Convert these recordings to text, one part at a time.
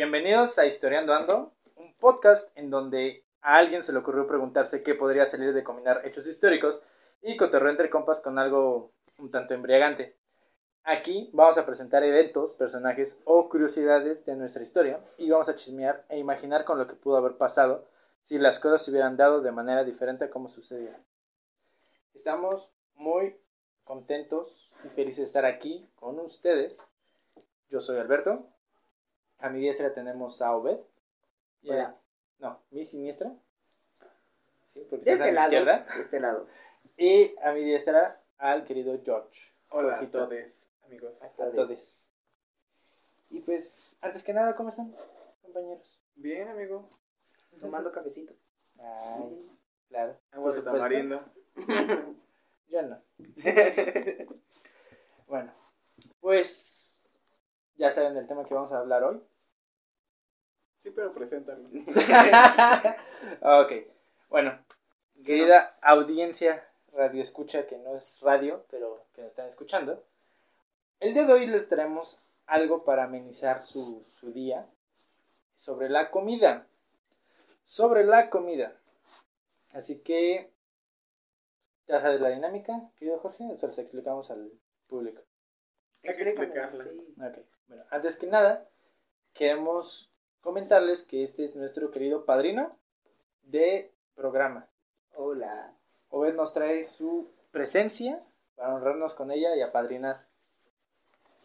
Bienvenidos a Historiando Ando, un podcast en donde a alguien se le ocurrió preguntarse qué podría salir de combinar hechos históricos y cotorreo entre compas con algo un tanto embriagante. Aquí vamos a presentar eventos, personajes o curiosidades de nuestra historia y vamos a chismear e imaginar con lo que pudo haber pasado si las cosas se hubieran dado de manera diferente a como sucedía. Estamos muy contentos y felices de estar aquí con ustedes. Yo soy Alberto. A mi diestra tenemos a Obed. Y a- Hola. no, mi siniestra. Sí, porque De este lado. izquierda. De este lado. Y a mi diestra al querido George. Hola a todos, amigos. A Todes. todos. Y pues, antes que nada, ¿cómo están, compañeros? Bien, amigo. Tomando cafecito. Ay, claro. Agua de tamarindo. Yo no. Bueno, pues ya saben del tema que vamos a hablar hoy. Sí, pero preséntalo. ok, bueno, querida audiencia radio escucha que no es radio, pero que nos están escuchando. El día de hoy les traemos algo para amenizar su, su día sobre la comida. Sobre la comida. Así que ya sabes la dinámica, querido Jorge, o se las explicamos al público. Hay que Explícame, explicarla. sí. Ok, bueno, antes que nada, queremos comentarles que este es nuestro querido padrino de programa. Hola. Obed nos trae su presencia para honrarnos con ella y apadrinar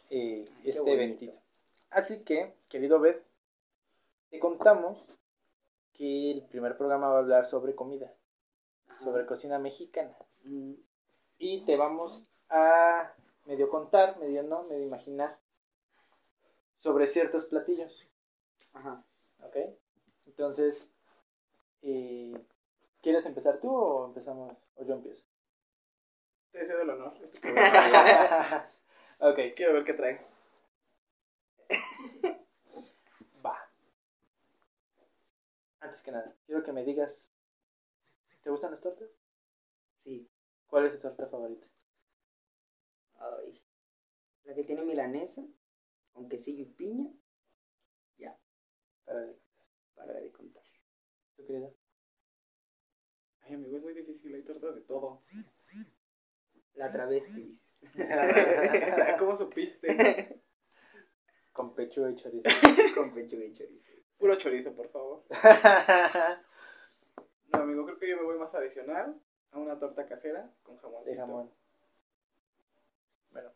eh, Ay, este eventito. Así que, querido Obed, te contamos que el primer programa va a hablar sobre comida, Ajá. sobre cocina mexicana. Mm, Y te vamos a medio contar, medio no, medio imaginar sobre ciertos platillos. Ajá. ¿Ok? Entonces, eh, ¿quieres empezar tú o empezamos? O yo empiezo. Te cedo el honor. Este ok, Quiero ver qué traes. va. Antes que nada, quiero que me digas, ¿te gustan las tortas? Sí. ¿Cuál es tu torta favorita? Ay. La que tiene milanesa, con quesillo y piña, Para para de contar. tu querida. Ay, amigo, es muy difícil. Hay tortas de todo. La travesti, dices. ¿Cómo supiste? Con pechuga y chorizo. con pechuga y chorizo. Puro chorizo, por favor. No, amigo, creo que yo me voy más adicional a una torta casera con jamoncito. de jamón. Bueno,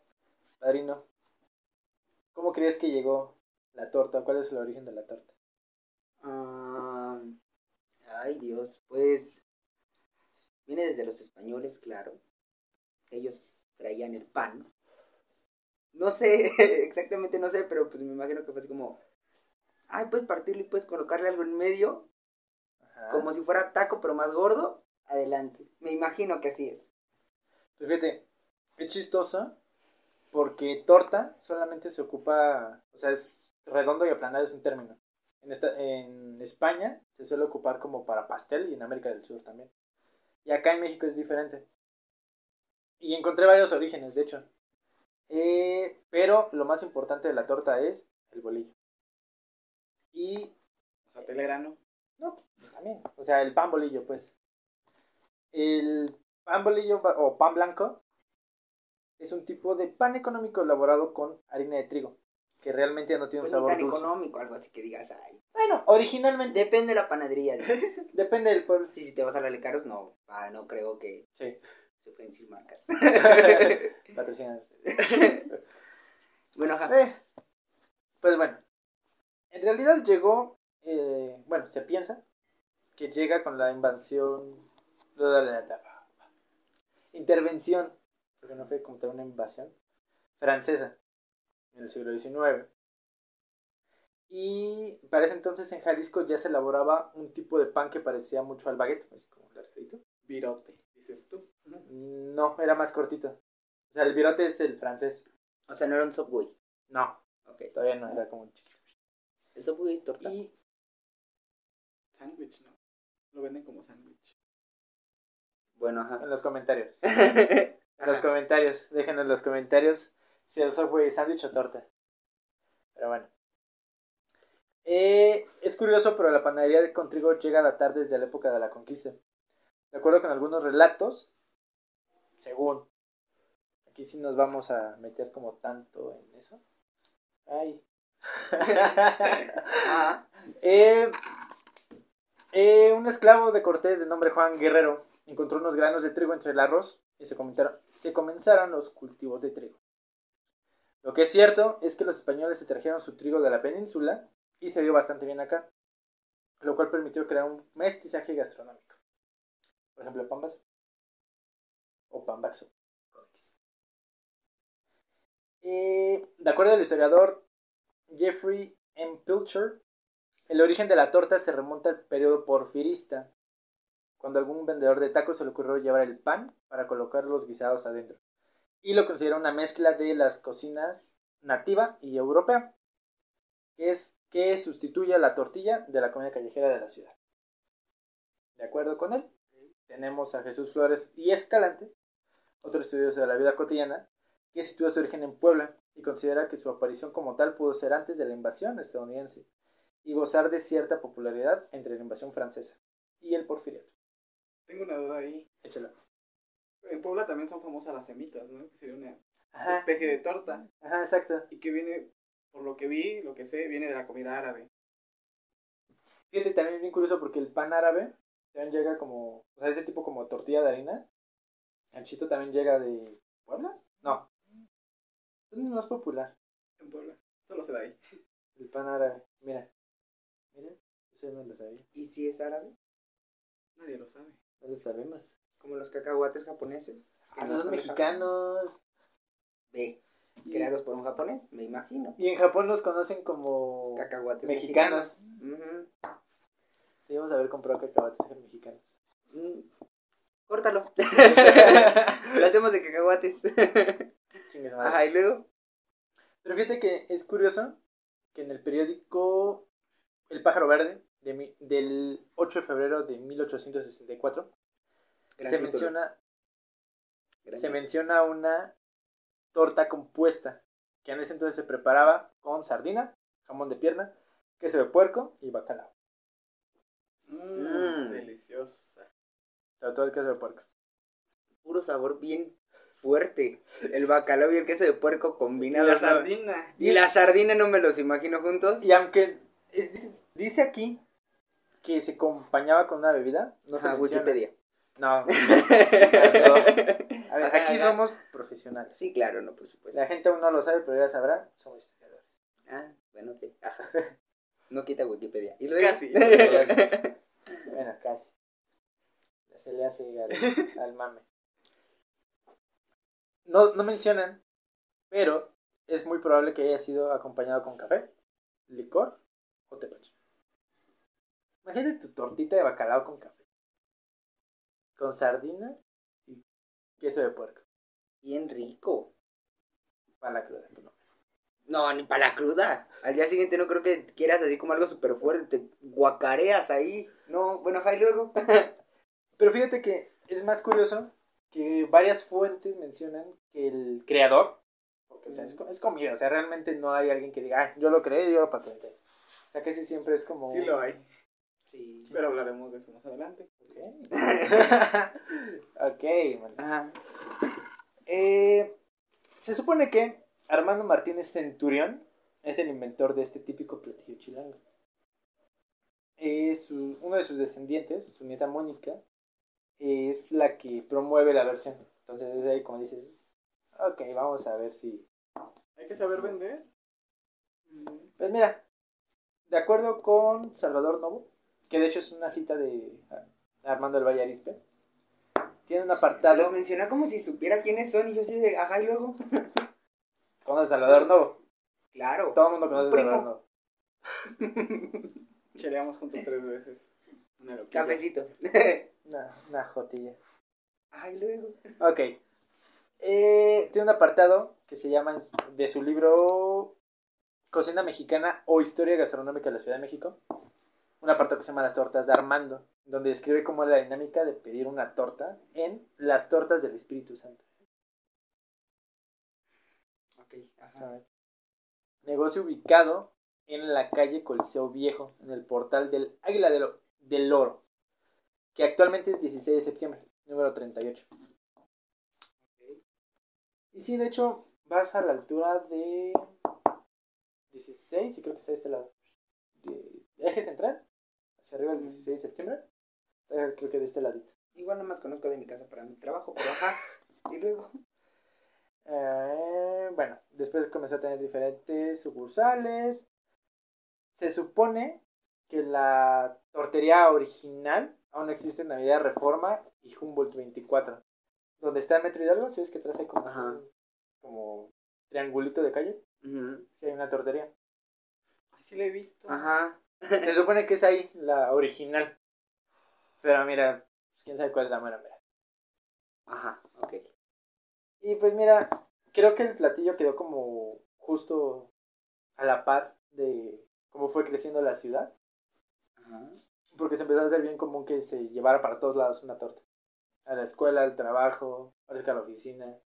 padrino, ¿cómo crees que llegó la torta? ¿Cuál es el origen de la torta? Ah, ay, Dios. Pues. Viene desde los españoles, claro. Ellos traían el pan. No sé, exactamente no sé, pero pues me imagino que fue así como. Ay, puedes partirlo y puedes colocarle algo en medio. Ajá. Como si fuera taco, pero más gordo. Adelante. Me imagino que así es. Pues fíjate, es chistoso porque torta solamente se ocupa, o sea, es redondo y aplanado es un término. En, esta, en España se suele ocupar como para pastel y en América del Sur también. Y acá en México es diferente. Y encontré varios orígenes, de hecho. Eh, pero lo más importante de la torta es el bolillo. Y O sea, telera, ¿no? pues, también. O sea, el pan bolillo, pues. El pan bolillo o pan blanco es un tipo de pan económico elaborado con harina de trigo, que realmente no tiene un Pues ni sabor tan dulce. económico, algo así que digas, ay. Bueno, originalmente Depende de la panadería, dices. depende del pueblo. Sí, si te vas a la Lecaros, no. Ah, no creo que Sí. se pueden decir marcas. Patrocinan. bueno, ajá. Eh, pues bueno, en realidad llegó, eh, bueno, se piensa que llega con la invasión, intervención, porque no fue como una invasión, francesa, en el siglo XIX. Y para ese entonces en Jalisco ya se elaboraba un tipo de pan que parecía mucho al baguette, así como largadito. Virote, dices tú. No, era más cortito. O sea, el virote es el francés. O sea, no era un Subway. No, Ok. todavía no era como chiquito. El Subway es torta. Y Sándwich, ¿no? Lo venden como sándwich. Bueno, ajá. en los comentarios. En los comentarios. Déjenos en los comentarios si el fue sándwich o torta. Pero bueno. Eh, es curioso, pero la panadería de con trigo llega a datar desde la época de la conquista. De acuerdo con algunos relatos, según. Aquí sí nos vamos a meter como tanto en eso. Ay. Ah, Eh, eh, un esclavo de Cortés de nombre Juan Guerrero encontró unos granos de trigo entre el arroz y se, comentaron- se comenzaron los cultivos de trigo. Lo que es cierto es que los españoles se trajeron su trigo de la península y se dio bastante bien acá, lo cual permitió crear un mestizaje gastronómico. Por ejemplo, pambazo o X. Eh, de acuerdo al historiador Jeffrey M. Pilcher, el origen de la torta se remonta al periodo porfirista, cuando a algún vendedor de tacos se le ocurrió llevar el pan para colocar los guisados adentro, y lo considera una mezcla de las cocinas nativa y europea, que es que sustituye a la tortilla de la comida callejera de la ciudad. De acuerdo con él, tenemos a Jesús Flores y Escalante, otro estudioso de la vida cotidiana, que sitúa su origen en Puebla y considera que su aparición como tal pudo ser antes de la invasión estadounidense y gozar de cierta popularidad entre la invasión francesa y el porfiriato. Tengo una duda ahí. Échala. En Puebla también son famosas las semitas, ¿no? Que sería una Ajá, especie de torta. ajá, exacto. Y que viene, por lo que vi, lo que sé, viene de la comida árabe. Fíjate, también es bien curioso porque el pan árabe también llega como, o sea, ese tipo como tortilla de harina. El chito también llega de Puebla. No. ¿Dónde es más popular? En Puebla. Solo se da ahí. El pan árabe. Mira. Mira. Eso no lo sabía. ¿Y si es árabe? Nadie lo sabe. No lo sabemos. Como los cacahuates japoneses. que Ah, no son mexicanos. Ve, creados por un japonés, me imagino. Y en Japón los conocen como Cacahuates mexicanos. mexicanos. Debemos haber comprado cacahuates mexicanos. Mm, Córtalo. Lo hacemos de cacahuates. Madre. Ajá, y luego. Pero fíjate que es curioso que en el periódico El Pájaro Verde de mi- del 8 de febrero de 1864 Gran se título, menciona, gran se título. menciona una torta compuesta que en ese entonces se preparaba con sardina, jamón de pierna, queso de puerco y bacalao. Mmm, Mm. deliciosa. Sobre todo el queso de puerco. Puro sabor bien fuerte. El bacalao y el queso de puerco Y combinados. la ¿no? sardina. Y la sardina no me los imagino juntos. Y aunque es- dice, aquí que se acompañaba con una bebida, no se Ajá, menciona. Wikipedia. No. A ver, aquí somos profesionales. Sí, claro, no, por supuesto. La gente aún no lo sabe, pero ya sabrá, somos historiadores. Ah, bueno, ok. Ajá. No quita Wikipedia. ¿Y luego? Casi. Bueno, casi. Se le hace al, al mame. No, no mencionan, pero es muy probable que haya sido acompañado con café, licor o tepache. Imagínate tu tortita de bacalao con café. Con sardina y queso de puerco. Bien rico. Para la cruda, menos. No, ni para la cruda. Al día siguiente no creo que quieras así como algo súper fuerte. Te guacareas ahí. No, bueno, y luego. Pero fíjate que es más curioso que varias fuentes mencionan que el creador, porque o sea, es, es comida, o sea, realmente no hay alguien que diga, "Ah, yo lo creé, yo lo patenté. O sea, que sí siempre es como... Sí lo hay. Sí. Pero hablaremos de eso más adelante. Ok, ok. Ajá. Eh, se supone que Armando Martínez Centurión es el inventor de este típico platillo chilango. Es uno de sus descendientes, su nieta Mónica, es la que promueve la versión. Entonces desde ahí como dices, ok, vamos a ver si... Hay que saber vender. Pues mira, de acuerdo con Salvador Novo, que de hecho es una cita de Armando del Valle Arispe, tiene un apartado menciona como si supiera quiénes son y yo así de, ajá, y luego. con Salvador Novo. Claro. Todo el mundo conoce a. Salvador Novo. Cheleamos juntos tres veces. Una loquilla. Cafecito. Una, una jotilla. Ay, luego. Ok. Eh, tiene un apartado que se llama de su libro Cocina Mexicana o Historia Gastronómica de la Ciudad de México. Un apartado que se llama Las Tortas de Armando, donde describe cómo es la dinámica de pedir una torta en las tortas del Espíritu Santo. Ok, ajá. Negocio ubicado en la calle Coliseo Viejo, en el portal del Águila del, del Oro, que actualmente es 16 de septiembre, número 38. Y sí, de hecho, vas a la altura de 16, y creo que está de este lado. De eje central, hacia arriba del 16 de septiembre. Creo que de este ladito. Igual no más conozco de mi casa para mi trabajo, pero ajá. Y luego. Eh, bueno, después comenzó a tener diferentes sucursales. Se supone que la tortería original aún existe en Avenida Reforma y Humboldt 24. Donde está el Metro Hidalgo, si es que atrás hay como, Ajá. un- como triangulito de calle, Ujú. que hay una tortería. Así lo he visto. Ajá. Se supone que es ahí la original. Pero mira, pues, quién sabe cuál es la mera mera. Ajá, ok. Y pues mira, creo que el platillo quedó como justo a la par de cómo fue creciendo la ciudad. Ajá. Porque se empezó a hacer bien común que se llevara para todos lados una torta. A la escuela, al trabajo, parece que a la oficina.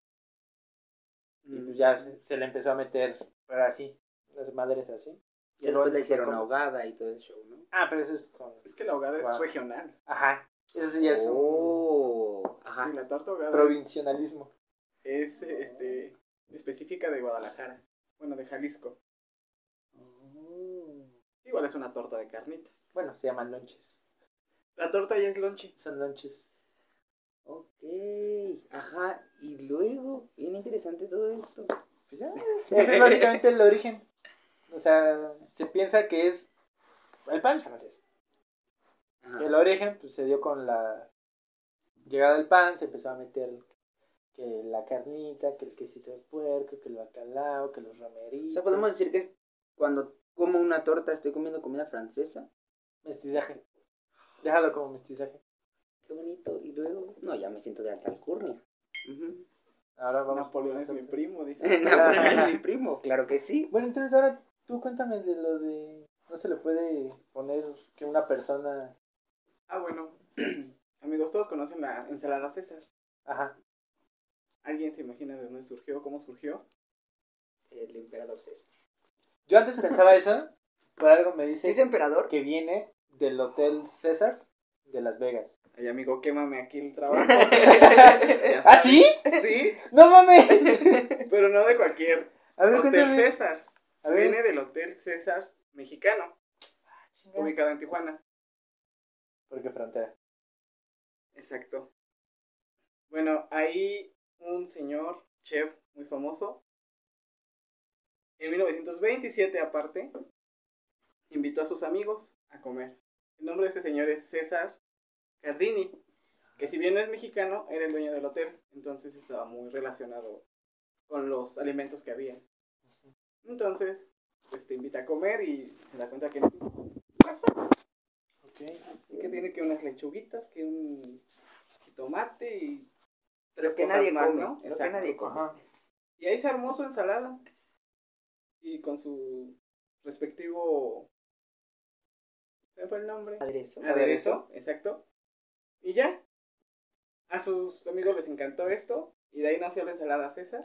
Y pues ya se, se le empezó a meter, pero así, las madres así. Y después se hicieron ahogada y todo el show, ¿no? Ah, pero eso es. Es que la ahogada Wow. es regional. Ajá, eso sí ya es un Oh, ajá. Sí, la torta ahogada provincialismo. es, es, este, específica de Guadalajara. Bueno, de Jalisco. Oh. Igual es una torta de carnitas. Bueno, se llaman lonches. La torta ya es lonche. Son lonches. Ok, ajá. Y luego, bien interesante todo esto. Pues ya, ese es básicamente el origen. O sea, se piensa que es el pan es francés. Ajá. Que el origen pues, se dio con la llegada del pan, se empezó a meter que la carnita, que el quesito de puerco, que el bacalao, que los O romeritos. sea, podemos decir que es cuando como una torta estoy comiendo comida francesa. Mestizaje. Déjalo como mestizaje. Qué bonito. Y luego, no, ya me siento de alta alcurnia. Ujú. Ahora vamos Napoleón por es mi primo, dice. Napoleón es mi primo, claro que sí. Bueno, entonces ahora tú cuéntame de lo de... No se le puede poner que una persona... Ah, bueno. Amigos, todos conocen la ensalada César. Ajá. ¿Alguien se imagina de dónde surgió? ¿Cómo surgió? El emperador César. Yo antes pensaba eso, por algo me dice ¿Sí es emperador? que viene del Hotel Césars de Las Vegas. Ay, amigo, quémame aquí el trabajo. ¿Ah, sí? sí, ¡No mames! pero no de cualquier A ver, Hotel cuéntame. César. A ver. Viene del Hotel César mexicano, ubicado en Tijuana. Porque frontera. Exacto. Bueno, ahí un señor chef muy famoso, en 1927 aparte, invitó a sus amigos a comer. El nombre de ese señor es César Cardini, que si bien no es mexicano, era el dueño del hotel, entonces estaba muy relacionado con los alimentos que había. Entonces, pues te invita a comer y se da cuenta que no pasa Ok. que tiene que unas lechuguitas, que un tomate y Lo que cosas nadie más, come. ¿no? Lo que nadie come. Ajá. Y ahí se armó su ensalada. Y con su respectivo. ¿Se me fue el nombre? Aderezo. Aderezo, exacto. Y ya. A sus amigos les encantó esto. Y de ahí nació la ensalada César.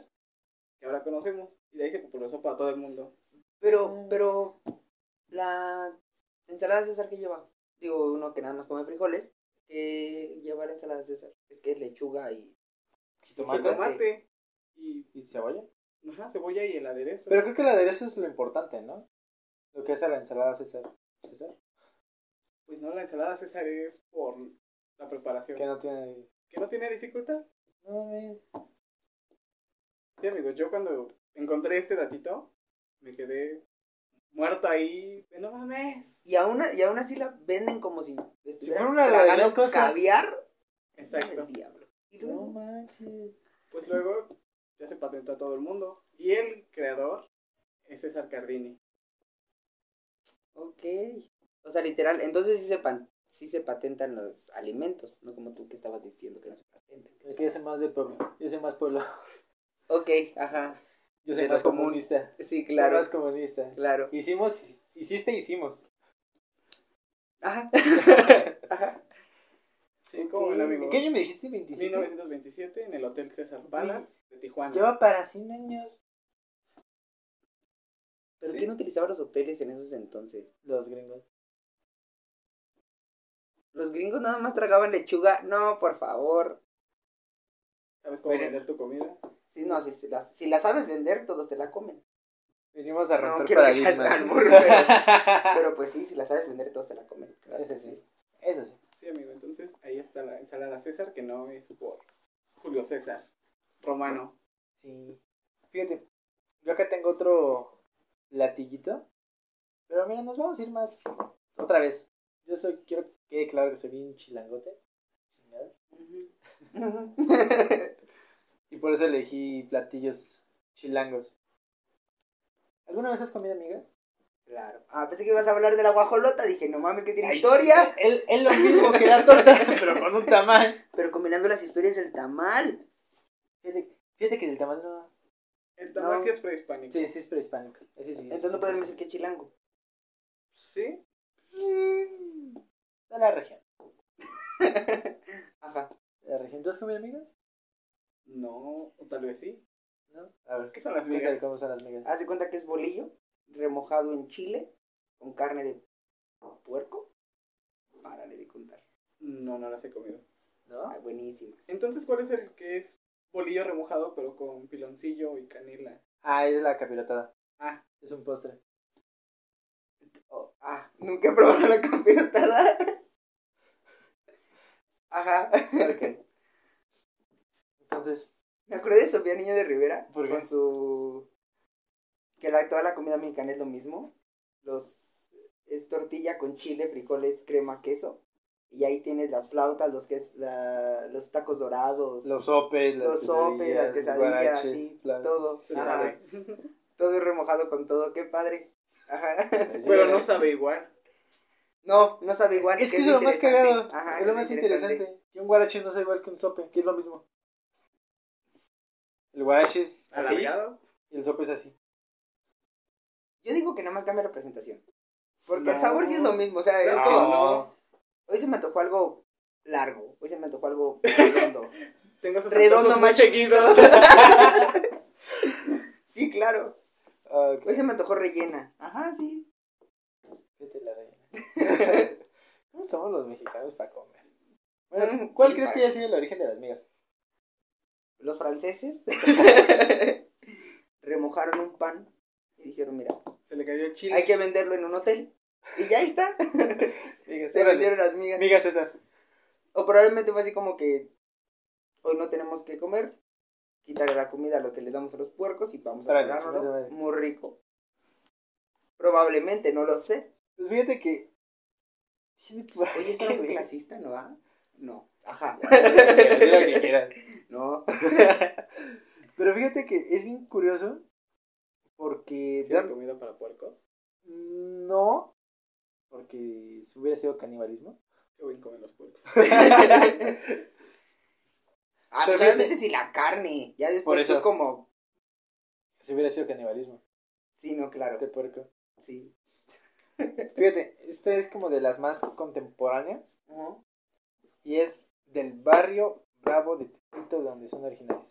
Que ahora conocemos. Y de ahí se popularizó para todo el mundo. Pero, pero, la ensalada César que lleva, digo, uno que nada más come frijoles, que lleva la ensalada César, es que es lechuga y Jitomate. Tomate. Y ¿Y cebolla? ajá, cebolla y el aderezo. Pero creo que el aderezo es lo importante, ¿no? Lo que hace la ensalada César. ¿César? Pues no, la ensalada César es por la preparación. Que no tiene... que no tiene dificultad. No mames. Sí, amigos, yo cuando encontré este datito, me quedé muerto ahí. de, No mames. Y aún, y aún así la venden como si estuvieran fuera una tragando gran cosa. caviar. Exacto. El diablo. Y No luego, manches. Pues luego ya se patentó a todo el mundo. Y el creador es César Cardini. ok. O sea, literal, entonces sí se, pan- sí se patentan los alimentos, no como tú que estabas diciendo que no se patentan. Que yo soy más de pueblo. Yo soy más pueblo. Ok, ajá. Yo soy De más común. comunista. Sí, Soy claro. más comunista. Claro. Hicimos, hiciste, hicimos. Ajá. Ajá. Sí, como el amigo. ¿En qué año me dijiste? 27. 1927 en el Hotel César Palace de Tijuana. Lleva para 100 años. ¿Pero Sí. quién utilizaba los hoteles en esos entonces? Los gringos. Los gringos nada más tragaban lechuga. No, por favor. ¿Sabes cómo vender tu comida? Sí, no, si, si la, si la sabes vender, todos te la comen. Venimos a No romper quiero que seas pero, pero pues sí, si la sabes vender, todos te la comen. Claro Eso sí. Eso sí. Sí, amigo. Entonces, ahí está la ensalada César, que no es por Julio César Romano. Sí. Fíjate, yo acá tengo otro latillito. Pero mira, nos vamos a ir más otra vez. Yo soy, quiero que quede claro que soy bien chilangote. Chingada. Ujú. Y por eso elegí platillos chilangos. ¿Alguna vez has comido amigas? claro. Ah, pensé que ibas a hablar de la guajolota. Dije, no mames, que tiene Ay, historia. Es, es lo mismo que la torta, pero con un tamal. Pero combinando las historias del tamal. Fíjate, fíjate que del tamal no. El tamal No. sí es prehispánico. Sí, sí es prehispánico. Ese sí. Entonces no podemos decir que es chilango. ¿Sí? Mm, De la región. Ajá. ¿De la región? ¿Tú has comido amigas? No, o tal vez sí. ¿No? A ver, ¿Qué son las migas? cómo son las migas. Haz de cuenta que es bolillo remojado en chile con carne de puerco. Párale de contar. No, no las he comido. ¿No? Ah, buenísimas. Entonces, ¿cuál es el que es bolillo remojado pero con piloncillo y canela? Ah, es la capirotada. Ah, Es un postre. Oh, ah, nunca he probado la capirotada. Ajá. Ok. Entonces, Me acordé de Sofía Niño de Rivera. ¿Por qué? Con su. Que la, toda la comida mexicana es lo mismo. Los. Es tortilla con chile, frijoles, crema, queso. Y ahí tienes las flautas, los, que es la- los tacos dorados. los sopes, las los sopes, las quesadillas, guaraches, sí, todo. Ajá. sabe. Todo es remojado con todo, qué padre. Ajá. Pero no sabe igual. No, no sabe igual. Es que es es lo más interesante. cagado. Ajá, es lo más interesante. interesante. Que un guarache no sea igual que un sope, que es lo mismo. El guarache es así ¿Alargado? y el sope es así. Yo digo que nada más cambia la presentación. Porque el sabor sí es lo mismo. O sea, es como. No. Hoy se me antojó algo largo. Hoy se me antojó algo redondo. Tengo esos redondo antojos más muy chiquito. sí, claro. Ah, ok. Hoy se me antojó rellena. Ajá, sí. Vete la reina. ¿Cómo somos los mexicanos para comer? Bueno, Mm, ¿cuál sí, crees para- que haya sido el origen de las migas? Los franceses remojaron un pan y dijeron, mira, Se le cayó el chile. hay que venderlo en un hotel. Y ya está. Migas, Se vendieron las migas. Migas César. O probablemente fue así como que hoy no tenemos que comer, quitarle la comida a lo que le damos a los puercos y vamos a madre. Muy rico. Probablemente, no lo sé. Pues fíjate que. Oye, ¿eso no fue clasista, no va? No. Ajá. Lo que quieras. No. Pero fíjate que es bien curioso porque ¿Sí hay comida para puercos? no, porque si hubiera sido canibalismo. Qué bien comen los puercos. Ah, pues obviamente si la carne. Ya Por después eso. tú como. Si hubiera sido canibalismo Sí, no, claro. de puerco. Sí. Fíjate, esta es como de las más contemporáneas. Y es del barrio Bravo de Tepito, de donde son originarios.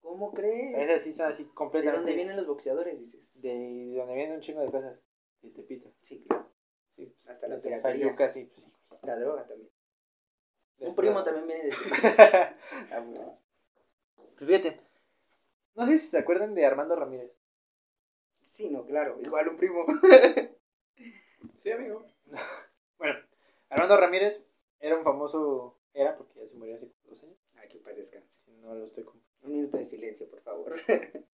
¿Cómo crees? Esas sí son así ¿De completamente. dónde vienen los boxeadores, dices? De, de donde vienen un chingo de cosas. De Tepito. Sí, claro. Sí, pues, Hasta la piratería. Sí, pues, sí. La droga también. Un primo también viene de... Ah, bueno. Pues fíjate. No sé si se acuerdan de Armando Ramírez. Sí, no, claro. Igual un primo. Sí, amigo. Bueno, Armando Ramírez era un famoso. Era porque ya se murió hace como dos años. Ay, que paz descanse. No lo estoy con- Un minuto de silencio, por favor.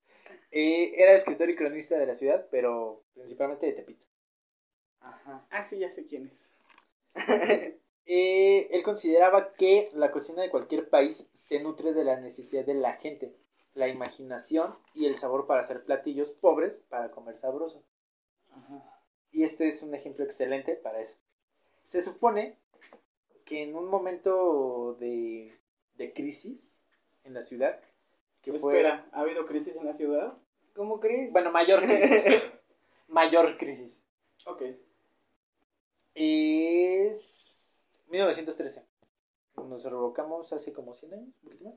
Eh, era escritor y cronista de la ciudad, pero principalmente de Tepito. Ajá. Ah, sí, ya sé quién es. Eh, él consideraba que la cocina de cualquier país se nutre de la necesidad de la gente, la imaginación y el sabor para hacer platillos pobres para comer sabroso. Ajá. Y este es un ejemplo excelente para eso. Se supone que en un momento de, de crisis en la ciudad, que fue... Espera, ¿ha habido crisis en la ciudad? ¿Cómo crees? Bueno, mayor crisis. mayor crisis. Ok. Es 1913. Nos revocamos hace como 100 años, un poquito más.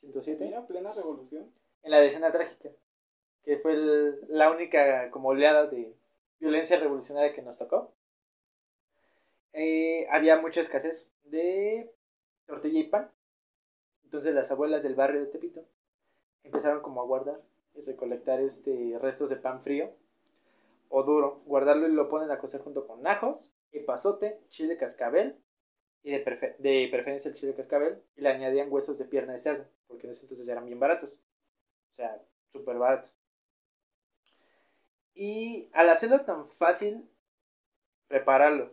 107. Mira, plena revolución. En la decena trágica. que fue el- la única como oleada de violencia revolucionaria que nos tocó, eh, había mucha escasez de tortilla y pan. Entonces las abuelas del barrio de Tepito empezaron como a guardar y recolectar este restos de pan frío o duro, guardarlo y lo ponen a cocer junto con ajos, epazote, chile cascabel y de, prefe- de preferencia el chile cascabel y le añadían huesos de pierna de cerdo, porque en ese entonces eran bien baratos. O sea, súper baratos. Y al hacerlo tan fácil prepararlo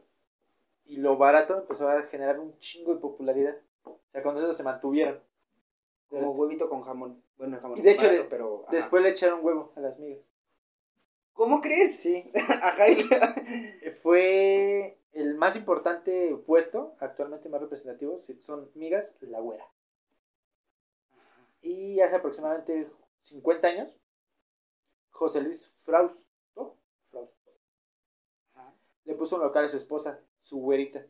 y lo barato empezó a generar un chingo de popularidad. O sea, con eso se mantuvieron. Como huevito con jamón. Bueno, jamón Y de hecho, barato, pero. Después le echaron huevo a las migas. ¿Cómo crees? Sí. Ajá. Eh, Fue el más importante puesto, actualmente más representativo, son migas La Güera. Y hace aproximadamente 50 años, José Luis Frausto, Frausto le puso un local a su esposa, su güerita,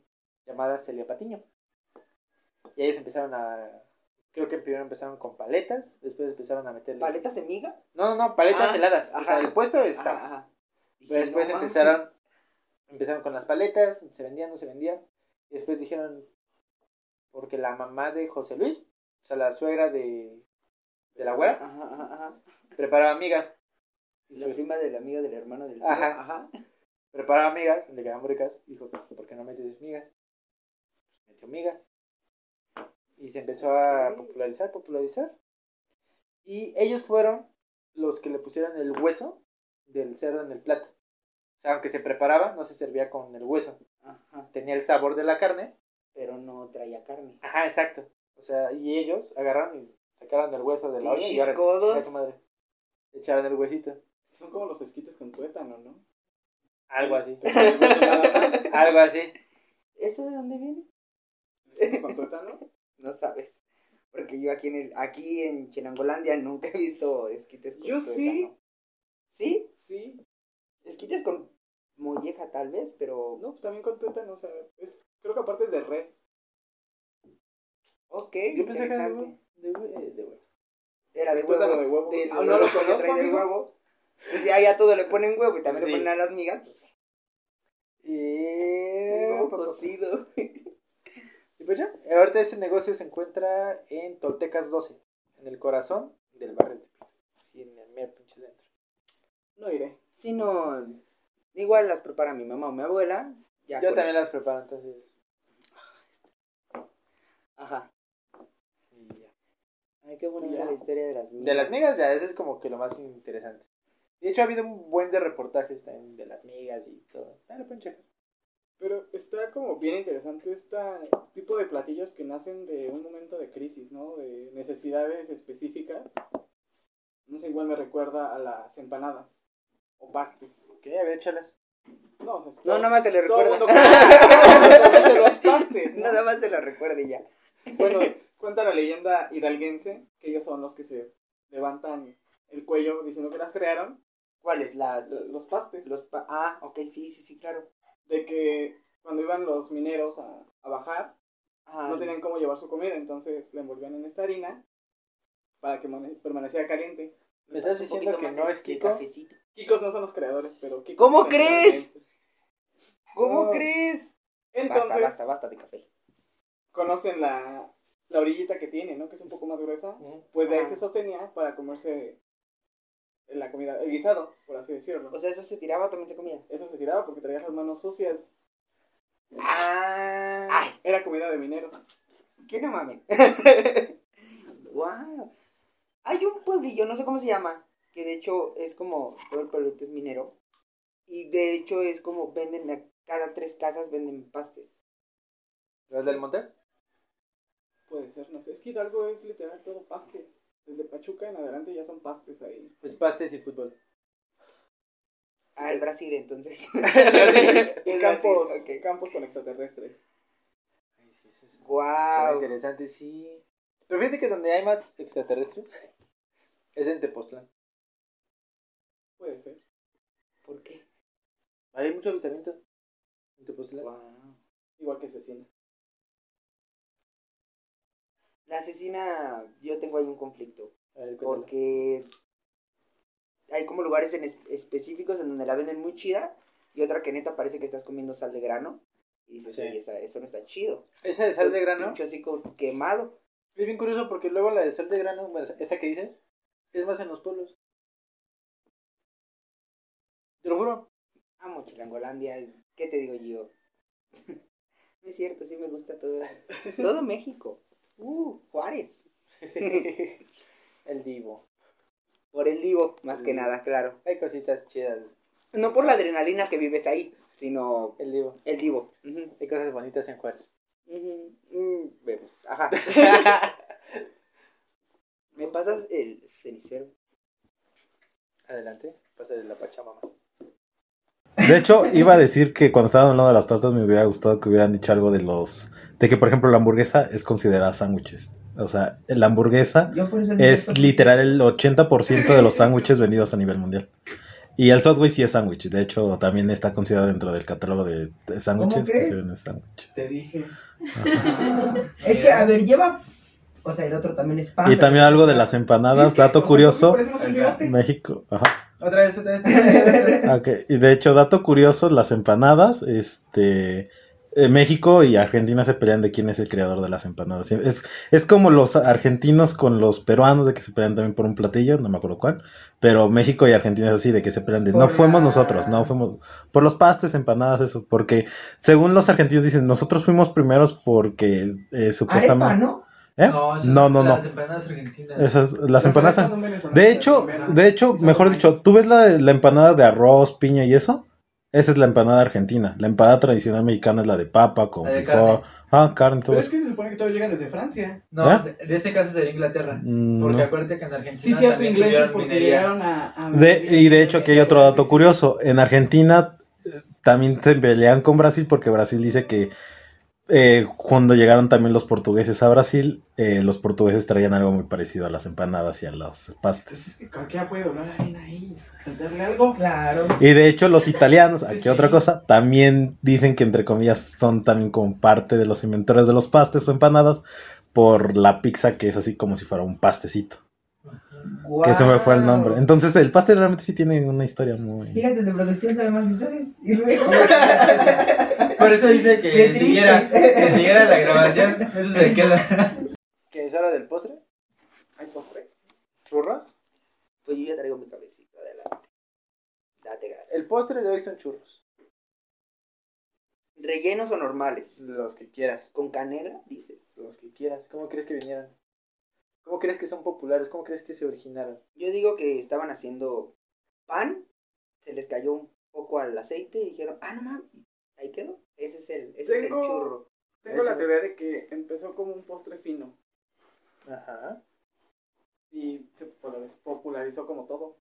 llamada Celia Patiño. Y ellos empezaron a... Creo que primero empezaron con paletas, después empezaron a meterle... ¿Paletas de miga? No, no, no, paletas Ah, heladas. O sea, el puesto. Ajá, ajá. Pero después no empezaron, empezaron con las paletas, se vendían, no se vendían. Y después dijeron, porque la mamá de José Luis, o sea, la suegra de, de la güera, Ajá, ajá, ajá. preparaba migas. Y La su- prima de la amiga del hermano del tío. Ajá. Ajá. Preparaba migas, le quedaban ricas. Dijo, "Pues, ¿por qué no metes migas? Metió migas. Y se empezó a popularizar, popularizar. Y ellos fueron los que le pusieron el hueso del cerdo en el plato. O sea, aunque se preparaba, no se servía con el hueso. Ajá. Tenía el sabor de la carne. Pero no traía carne. Ajá, exacto. O sea, y ellos agarraron y sacaron el hueso de la olla y ahora madre. Echaron el huesito. Son como los esquites con tuétano, ¿no? Algo así. Algo así. ¿Eso de dónde viene? con. No sabes. Porque yo aquí en el, aquí en Chenangolandia nunca he visto esquites con Yo sí. tuétano. ¿Sí? Sí. Esquites con molleja tal vez, pero... No, pues también con tuétano, o sea, es, creo que aparte es de res. Ok, Yo pensé que era de interesante. huevo. De hue- eh, de huevo. Era de huevo. de huevo. Ah, no lo huevo que conozco, trae del amigo. huevo. Pues ya, ya todo le ponen huevo y también Sí. le ponen a las migas. Pues, Y... un huevo pa- cocido. Y pues ya, ahorita ese negocio se encuentra en Toltecas 12, en el corazón del barrio de Tepito. Así en el mero pinche centro. No iré. Si no, igual las prepara mi mamá o mi abuela. Ya Yo también eso. las preparo, entonces. Ajá. y ya. Ay, qué bonita Ya. la historia de las migas. De las migas ya, ese es como que lo más interesante. De hecho, ha habido un buen de reportajes también de las migas y todo. Ah, lo pueden checar. Pero está como bien interesante este tipo de platillos que nacen de un momento de crisis, ¿no? De necesidades específicas. No sé, igual me recuerda a las empanadas o pastes. ¿Qué? A ver, échalas. No, o sea, No, todo- nada más se le todo recuerda. mundo conoce los pastes, ¿no? Nada más se lo recuerde ya. Bueno, cuenta la leyenda hidalguense que ellos son los que se levantan el cuello diciendo que las crearon, ¿Cuáles? Las... los pastes. Los pa- ah, ok, sí, sí, sí, claro. De que cuando iban los mineros a, a bajar, Ah, no tenían cómo llevar su comida, entonces la envolvían en esta harina para que mane- permaneciera caliente. ¿Me estás un diciendo poquito que más no es Kiko? cafecito. Kikos no son los creadores, pero Kikos ¿Cómo crees? ¿Cómo No. crees? Entonces, Basta, basta, basta de café. conocen la, la orillita que tiene, ¿no? Que es un poco más gruesa. Pues de ahí Ah. se sostenía para comerse la comida, el guisado, por así decirlo. O sea, eso se tiraba o también se comía. Eso se tiraba porque traías las manos sucias. Ah, ay, Era comida de mineros. que no mames. wow. Hay un pueblillo, no sé cómo se llama, que de hecho es como todo el pueblito es minero. Y de hecho es como venden a cada tres casas venden pastes. ¿Las del Monte? Puede ser, no sé. Es que Hidalgo es literal todo pastes. Desde Pachuca en adelante ya son pastes ahí. Pues pastes y fútbol. Ah, el Brasil entonces. Y El campos, Brasil, ok. campos con extraterrestres. Ay, sí, eso es- Está Wow. interesante, sí. Pero fíjate que donde hay más extraterrestres es en Tepoztlán. Puede ser. ¿Por qué? Hay mucho avistamiento en Tepoztlán. Wow. Igual que asesina. La asesina, yo tengo ahí un conflicto. A ver, cuéntalo. Porque hay como lugares en es- específicos en donde la venden muy chida y otra que neta parece que estás comiendo sal de grano. Y dices, Sí. oye, esa- eso no está chido. Esa de sal de grano Pinche así como quemado. es bien curioso porque luego la de sal de grano, bueno, esa que dices, es más en los pueblos. Te lo juro. Amo Chilangolandia. ¿Qué te digo yo? no es cierto, sí me gusta todo. Todo México. Uh, Juárez. El divo. Por el divo, más que Mm. nada, claro. Hay cositas chidas. No por la adrenalina que vives ahí, sino El divo. el divo. Hay cosas bonitas en Juárez. mm, vemos. Ajá. ¿Me pasas el cenicero? Adelante. Pasa la pachamama. De hecho, iba a decir que cuando estaban hablando de las tortas me hubiera gustado que hubieran dicho algo de los... De que, por ejemplo, la hamburguesa es considerada sándwiches. O sea, la hamburguesa es literal el 80% de los sándwiches vendidos a nivel mundial. Y el Subway sí es sándwich. De hecho, también está considerado dentro del catálogo de sándwiches que crees? se venden sándwiches. Te dije. Es que, a ver, lleva. O sea, el otro también es pan. Y también algo de las empanadas, dato curioso. México, ajá. Otra vez, otra vez. Ok, y de hecho, dato curioso, las empanadas, este, México y Argentina se pelean de quién es el creador de las empanadas. Es, es como los argentinos con los peruanos de que se pelean también por un platillo, no me acuerdo cuál, pero México y Argentina es así, de que se pelean de, no fuimos nosotros, no fuimos, por los pastes, empanadas, eso, porque según los argentinos dicen, nosotros fuimos primeros porque eh, supuestamente... Arepa, ¿no? ¿Eh? No, esas No, no, no. Las empanadas argentinas. Esas, las empanadas... De hecho, de hecho, mejor dicho, ¿tú ves la, la empanada de arroz, piña y eso? Esa es la empanada argentina. La empanada tradicional mexicana es la de papa con de frijol. Ah, carne, todo Pero es que se supone que todo llega desde Francia. No, ¿Eh? de, de este caso sería Inglaterra. Mm, Porque no. acuérdate que en Argentina. Sí, cierto, ingleses porque minería. llegaron a... a De- y de hecho, aquí hay otro dato curioso. En Argentina eh, también se pelean con Brasil porque Brasil dice que eh, cuando llegaron también los portugueses a Brasil, eh, los portugueses traían algo muy parecido a las empanadas y a los pastes. Cualquiera puede doblar harina ahí. Meterle algo. Claro. Y de hecho los italianos, aquí Sí. otra cosa, también dicen que entre comillas son también como parte de los inventores de los pastes o empanadas por la pizza que es así como si fuera un pastecito, que se me fue el nombre. Entonces el pastel realmente sí tiene una historia muy... Fíjate, de producción sabe más que ustedes. Y luego. Por eso dice que Qué siguiera, que siguiera la grabación. Eso se queda. ¿Qué es hora del postre? Hay postre. ¿Churros? Pues yo ya traigo mi cabecita, adelante. Date gracias. El postre de hoy son churros. ¿Rellenos o normales? Los que quieras. ¿Con canela, dices? Los que quieras. ¿Cómo crees que vinieran? ¿Cómo crees que son populares? ¿Cómo crees que se originaron? Yo digo que estaban haciendo pan, se les cayó un poco al aceite y dijeron, ah, no mames, ahí quedó. Ese es el, ese es el churro. Tengo la teoría de que empezó como un postre fino Ajá. y se popularizó- popularizó como todo.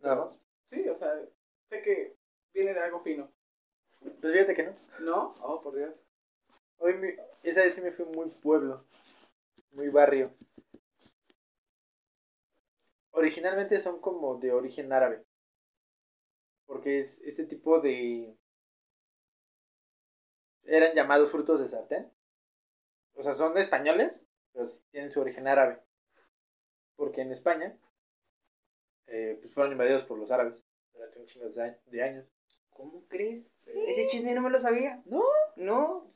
Nada más. Sí, o sea, sé que viene de algo fino. Pues fíjate que no. ¿No? Oh, por Dios. Hoy mi- esa vez sí me fui muy pueblo. Muy barrio. Originalmente son como de origen árabe. Porque es este tipo de... Eran llamados frutos de sartén. O sea, son españoles, pero sí tienen su origen árabe. Porque en España eh, pues fueron invadidos por los árabes durante un chingo de años. ¿Cómo crees? Ese chisme no me lo sabía. No. No.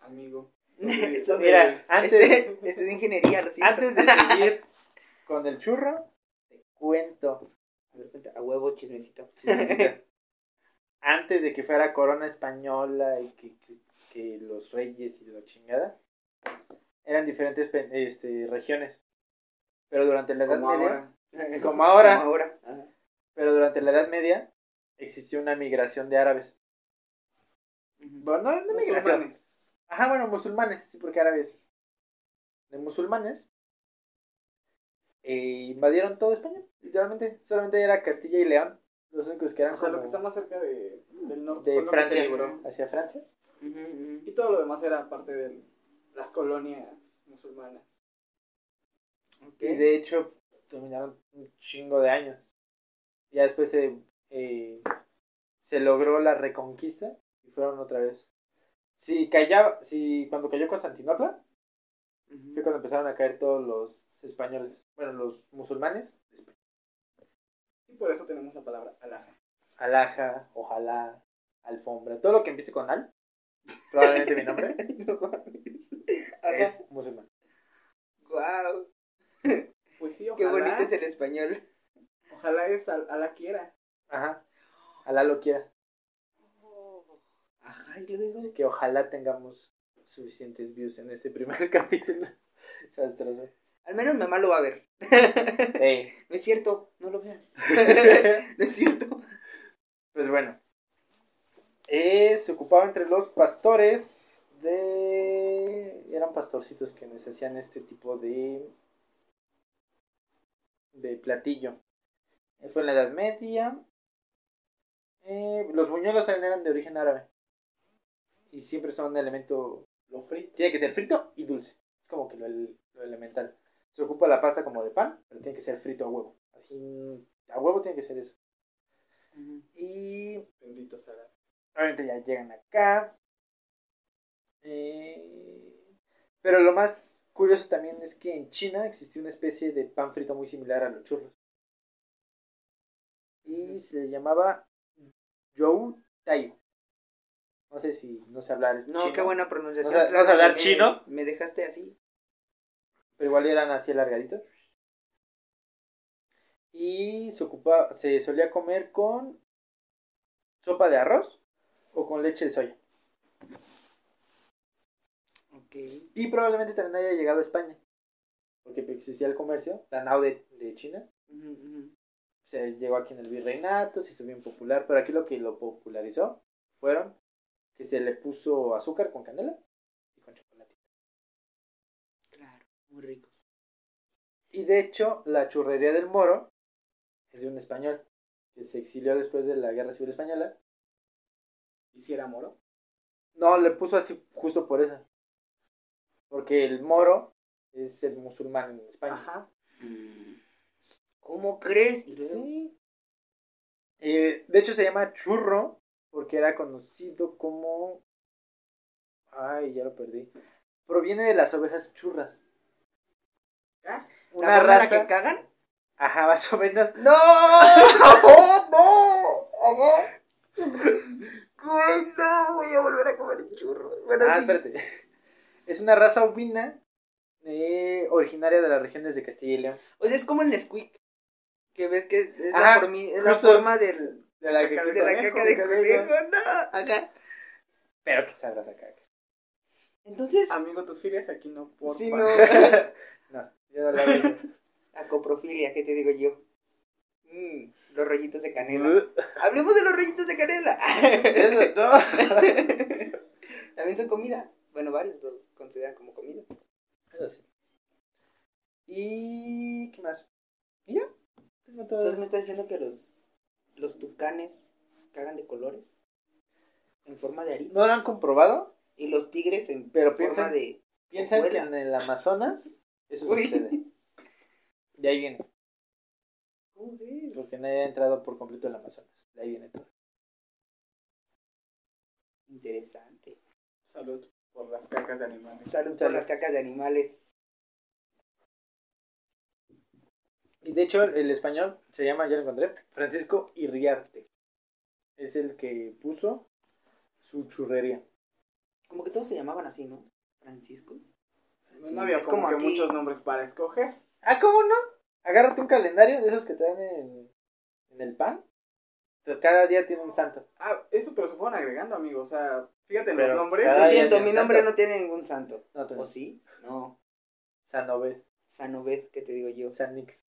Amigo. Eso- Mira, antes... Este, este de ingeniería, lo siento. Antes de seguir con el churro, te cuento. A ver, cuenta, a huevo, chismecito. Antes de que fuera corona española y que, que- que los reyes y la chingada, eran diferentes este, regiones. Pero durante la Edad Como Media, ahora. Como ahora. Como ahora. Ajá. pero durante la Edad Media existió una migración de árabes. Bueno, no, no migración. Musulmanes. Ajá, bueno, musulmanes, sí, porque árabes de musulmanes eh, invadieron toda España, literalmente. Solamente era Castilla y León, los únicos que eran O sea, lo que está más cerca de, del norte de Francia hacia Francia. Y todo lo demás era parte de las colonias musulmanas. Y de hecho, dominaron un chingo de años. Ya después se, eh, se logró la reconquista y fueron otra vez. Si callaba, si cuando cayó Constantinopla, Fue cuando empezaron a caer todos los españoles. Bueno, los musulmanes. Y por eso tenemos la palabra alhaja. Alhaja, ojalá, alfombra. Todo lo que empiece con al. Probablemente mi nombre No es musulmán. Guau, Pues sí, qué ojalá. bonito es el español. Ojalá es al, Alá quiera. Ajá. Alá lo quiera. Ajá, y luego. Así que ojalá tengamos suficientes views en este primer capítulo. Desastroso. Al menos mamá lo va a ver. No es cierto, no lo veas. no es cierto. Pues bueno. Eh, se ocupaba entre los pastores de... Eran pastorcitos quienes hacían este tipo de... De platillo. Eh, Fue en la Edad Media. Eh, los buñuelos también eran de origen árabe. Y siempre son un elemento... Lo frito. Tiene que ser frito y dulce. Es como que lo, lo elemental. Se ocupa la pasta como de pan, pero tiene que ser frito a huevo. Así... A huevo tiene que ser eso. Y Bendito sea. obviamente ya llegan acá. Eh, pero lo más curioso también es que en China existía una especie de pan frito muy similar a los churros. Y se llamaba Zhou Tai. No sé si no sé hablar No, chino, qué buena pronunciación. ¿Vas a- claro, a hablar me- chino? Me dejaste así. pero igual eran así alargaditos. Y se ocupaba, se solía comer con sopa de arroz o con leche de soya. Ok. Y probablemente también haya llegado a España. Porque existía el comercio, la nao de, de China. Se llegó aquí en el virreinato, se hizo bien popular. Pero aquí lo que lo popularizó fueron que se le puso azúcar con canela y con chocolate. Claro, muy ricos. Y de hecho, la churrería del Moro es de un español que se exilió después de la Guerra Civil Española. ¿Y si era moro? No, le puso así justo por eso. Porque el Moro es el musulmán en España. Ajá. Mm. ¿Cómo crees? Sí. Eh, de hecho se llama churro porque era conocido como... Ay, ya lo perdí. Proviene de las ovejas churras. ¿Ah? ¿La Una raza... que cagan? Ajá, más o menos. ¡No! ¡Oh, no! Ajá. Güey, no, voy a volver a comer churros. Bueno, Ah, sí. espérate. Es una raza ovina eh, originaria de las regiones de Castilla y León. O sea, es como el Nesquik. Que ves que es la, es forma del, De la, de la caca de conejo. No, acá. Pero que sabrás acá. Entonces, Amigo, tus filias aquí no, por si favor. no. No, yo no la veo. La coprofilia, ¿qué te digo yo? Mm, los rollitos de canela. Hablemos de los rollitos de canela. Eso, no. También son comida. Bueno, varios los consideran como comida. Eso sí. ¿Y qué más? ¿Y ya? Tengo todo. Entonces me está diciendo que los, los tucanes cagan de colores. En forma de aritos. ¿No lo han comprobado? Y los tigres en Pero forma piensan- de... Piensan que en el Amazonas eso Uy. sucede. De ahí viene. ¿Cómo ves? Porque nadie ha entrado por completo al Amazonas. De ahí viene todo. Interesante. Salud por las cacas de animales. Salud por las cacas de animales. Y de hecho, el español se llama, ya lo encontré, Francisco Irriarte. Es el que puso su churrería. Como que todos se llamaban así, ¿no? Franciscos. No, no había es como, como que aquí. muchos nombres para escoger. Ah, ¿cómo no? Agárrate un calendario de esos que te dan en, en el pan. Cada día tiene un santo. Ah, eso, pero se fueron agregando, amigo. O sea, fíjate en los nombres. Lo siento, mi nombre santo. no tiene ningún santo. No, tú no. ¿O sí? No. Sanoved, Sanoved, ¿qué te digo yo? Sanix.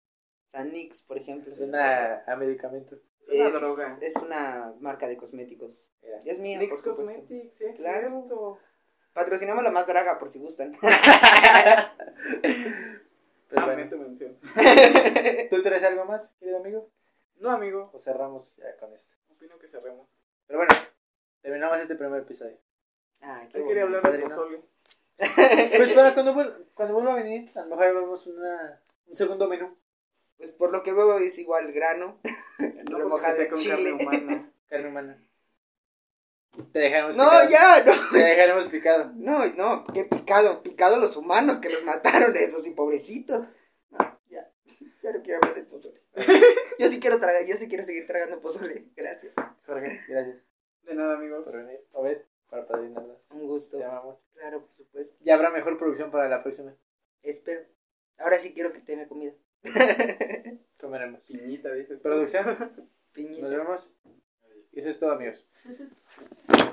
Sanix, por ejemplo. Suena a medicamento. Es una es, droga. es una marca de cosméticos. Mira. Es mía, Nix por supuesto. Cosmetics, es Claro. cierto. Patrocinamos la más draga, por si gustan. Pues Ah, bueno. mete mención. ¿Tú traes algo más, querido amigo? No, amigo. O cerramos ya con esto. Opino que cerremos. Pero bueno, terminamos este primer episodio. Ay, qué Yo quería hablar de pozole. Pues para cuando, vuel- cuando vuelva a venir, a lo mejor ahí vemos una, un segundo menú. Pues por lo que veo es igual grano. No remojado con chile. carne humana. Carne humana. Te dejaremos No, picado. ya, no. Te dejaremos picado. No, no, qué picado, picado los humanos que los mataron esos y pobrecitos. No, ya, ya no quiero hablar del pozole. Yo sí quiero tragar, yo sí quiero seguir tragando pozole. Gracias. Jorge, gracias De nada, amigos. por venir. Obed, para padrinarnos. Un gusto. Te amamos. Claro, por supuesto. Ya habrá mejor producción para la próxima. Espero. Ahora sí quiero que tenga comida. Comeremos. Piñita, dices. Producción. Nos Piñita. vemos. Y eso es todo, amigos.